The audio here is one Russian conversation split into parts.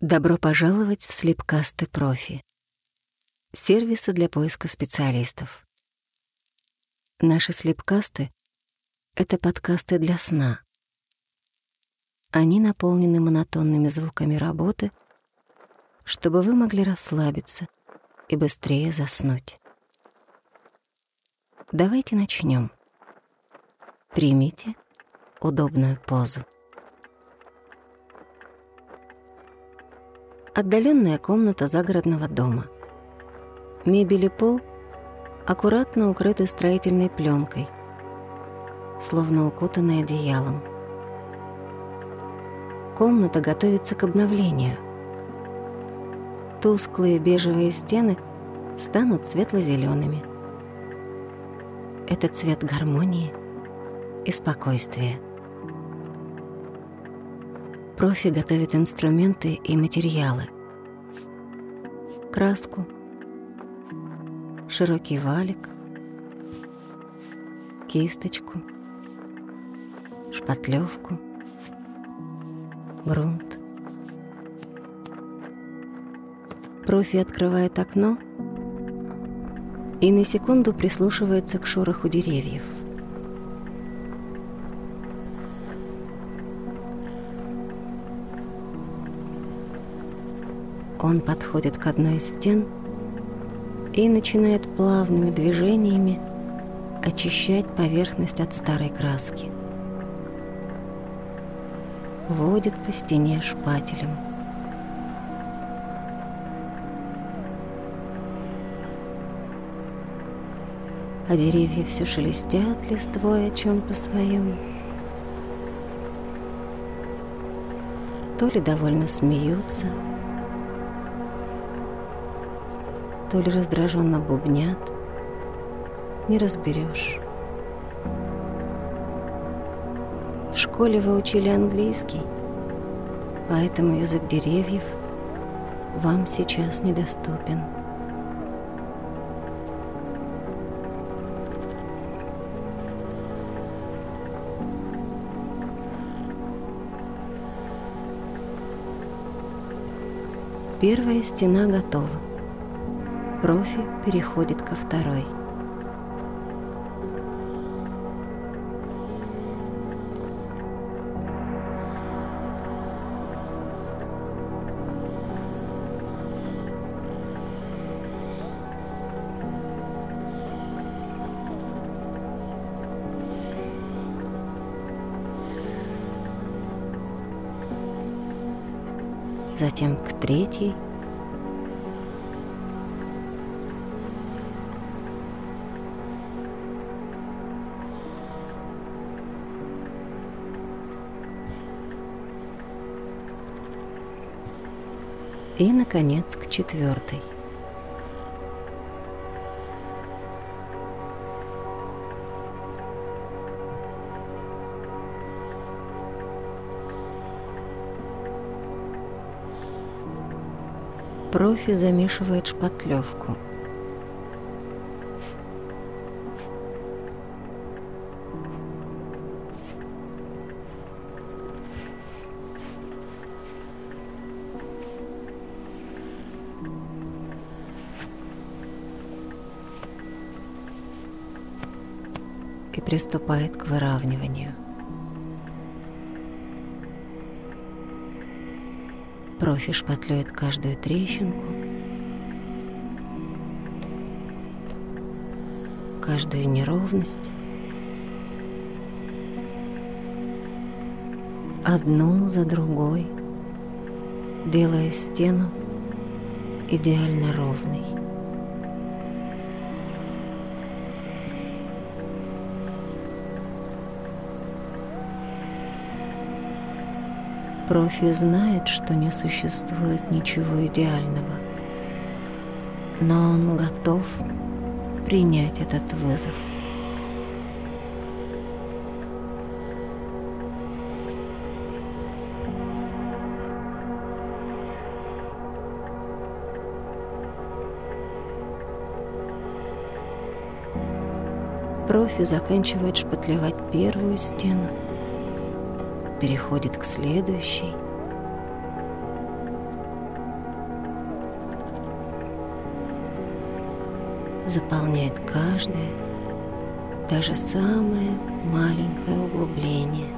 Добро пожаловать в Слепкасты Профи. Сервисы для поиска специалистов. Наши слепкасты — это подкасты для сна. Они наполнены монотонными звуками работы, чтобы вы могли расслабиться и быстрее заснуть. Давайте начнем. Примите удобную позу. Отдаленная комната загородного дома. Мебель и пол аккуратно укрыты строительной пленкой, словно укутанной одеялом. Комната готовится к обновлению. Тусклые бежевые стены станут светло-зелеными. Это цвет гармонии и спокойствия. Профи готовит инструменты и материалы. Краску, широкий валик, кисточку, шпатлевку, грунт. Профи открывает окно и на секунду прислушивается к шороху деревьев. Он подходит к одной из стен и начинает плавными движениями очищать поверхность от старой краски. Водит по стене шпателем. А деревья все шелестят листвой о чем-то своем. То ли довольно смеются, то ли раздраженно бубнят, не разберешь. В школе вы учили английский, поэтому язык деревьев вам сейчас недоступен. Первая стена готова профи переходит ко второй. Затем к третьей – и, наконец, к четвертой. Профи замешивает шпатлевку – и приступает к выравниванию. Профи шпатлюет каждую трещинку, каждую неровность, одну за другой, делая стену идеально ровной. Профи знает, что не существует ничего идеального, но он готов принять этот вызов. Профи заканчивает шпатлевать первую стену, переходит к следующей. Заполняет каждое, даже самое маленькое углубление.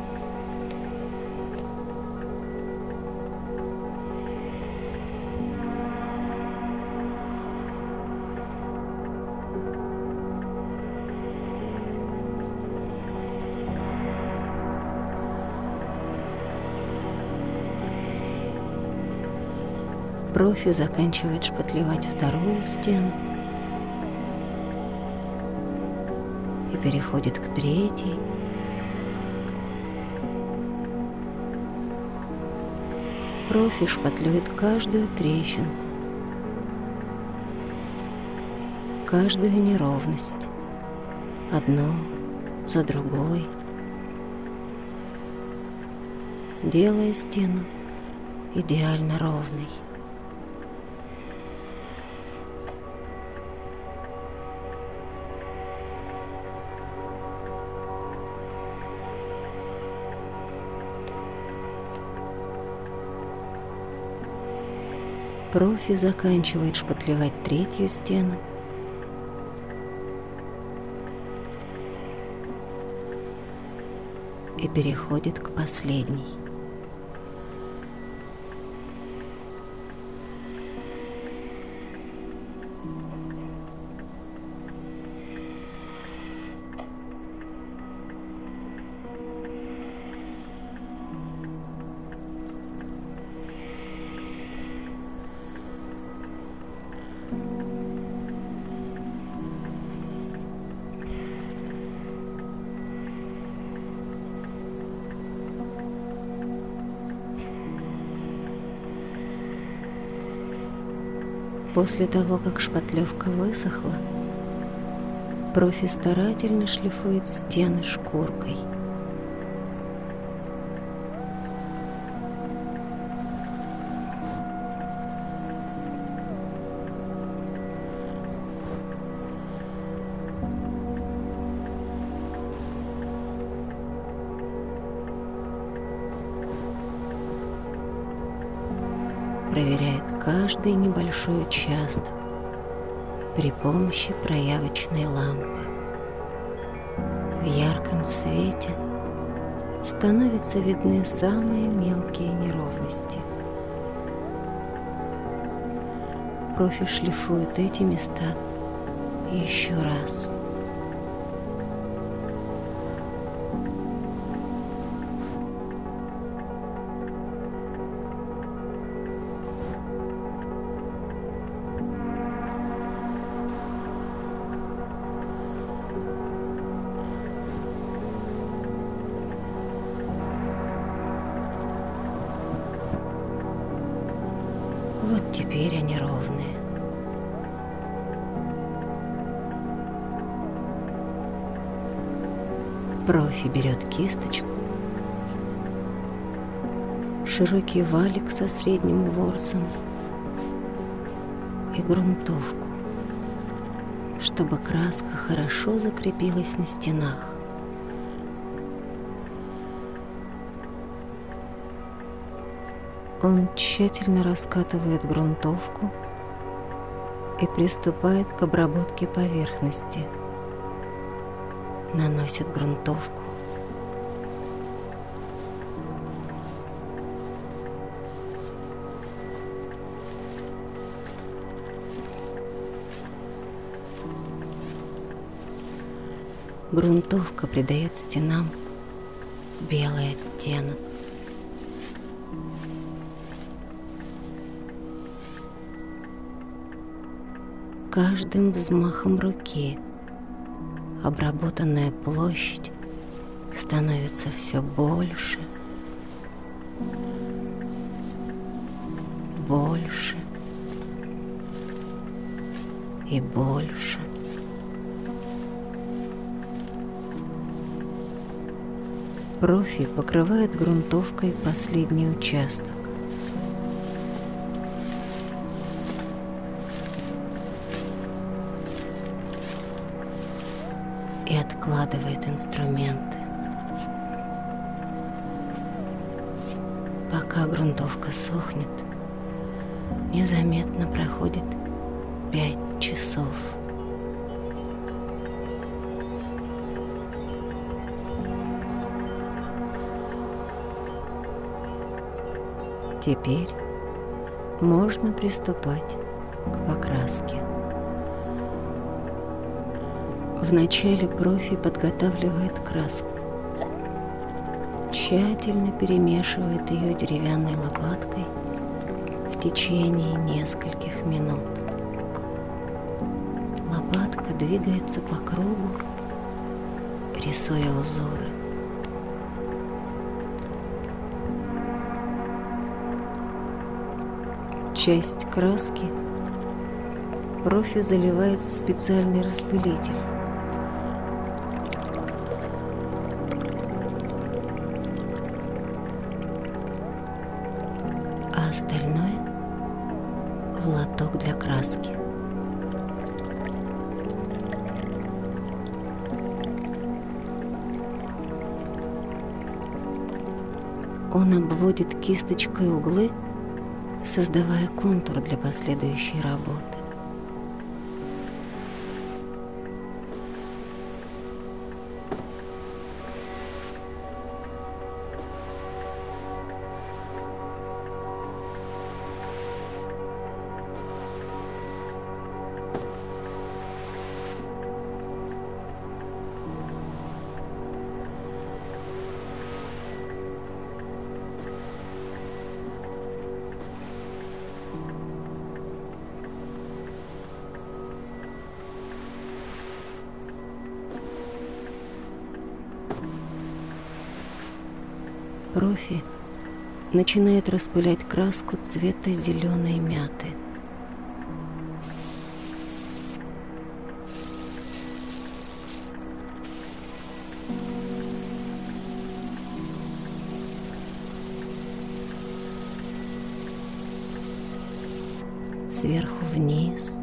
Профи заканчивает шпатлевать вторую стену и переходит к третьей. Профи шпатлюет каждую трещинку, каждую неровность, одну за другой, делая стену идеально ровной. Профи заканчивает шпатлевать третью стену. И переходит к последней. После того, как шпатлевка высохла, профи старательно шлифует стены шкуркой. проверяет каждый небольшой участок при помощи проявочной лампы. В ярком свете становятся видны самые мелкие неровности. Профи шлифует эти места еще раз – Вот теперь они ровные. Профи берет кисточку, широкий валик со средним ворсом и грунтовку, чтобы краска хорошо закрепилась на стенах. Он тщательно раскатывает грунтовку и приступает к обработке поверхности. Наносит грунтовку. Грунтовка придает стенам белый оттенок. Каждым взмахом руки обработанная площадь становится все больше, больше и больше. Профи покрывает грунтовкой последний участок. Инструменты. Пока грунтовка сохнет, незаметно проходит пять часов. Теперь можно приступать к покраске. Вначале профи подготавливает краску, тщательно перемешивает ее деревянной лопаткой в течение нескольких минут. Лопатка двигается по кругу, рисуя узоры. Часть краски профи заливает в специальный распылитель. Он обводит кисточкой углы, создавая контур для последующей работы. Профи начинает распылять краску цвета зеленой мяты. Сверху вниз,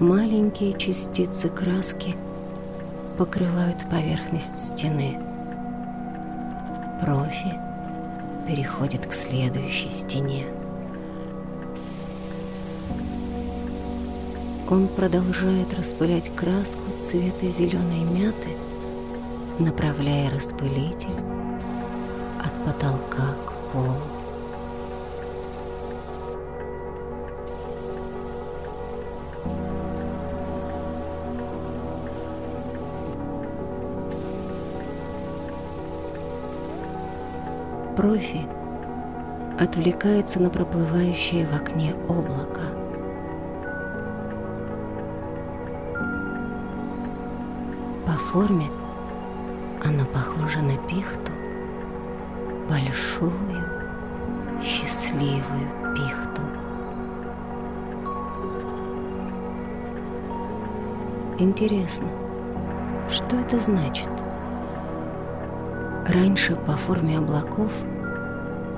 Маленькие частицы краски покрывают поверхность стены. Профи переходит к следующей стене. Он продолжает распылять краску цвета зеленой мяты, направляя распылитель от потолка к полу. Профи отвлекается на проплывающее в окне облако. По форме оно похоже на пихту, большую, счастливую пихту. Интересно, что это значит? Раньше по форме облаков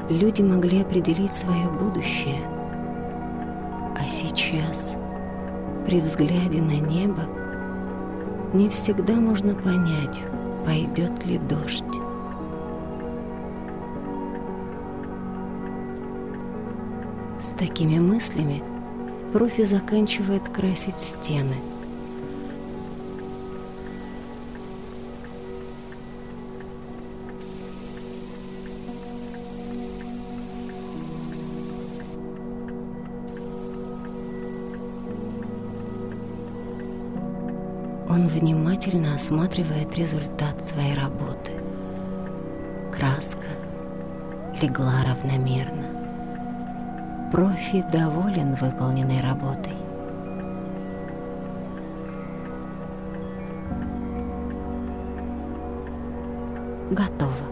люди могли определить свое будущее. А сейчас, при взгляде на небо, не всегда можно понять, пойдет ли дождь. С такими мыслями профи заканчивает красить стены – Он внимательно осматривает результат своей работы. Краска легла равномерно. Профи доволен выполненной работой. Готово.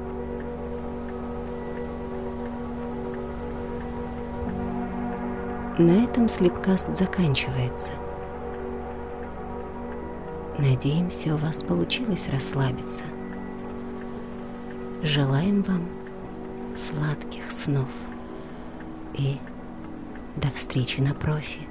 На этом слепкаст заканчивается. Надеемся, у вас получилось расслабиться. Желаем вам сладких снов и до встречи на профи.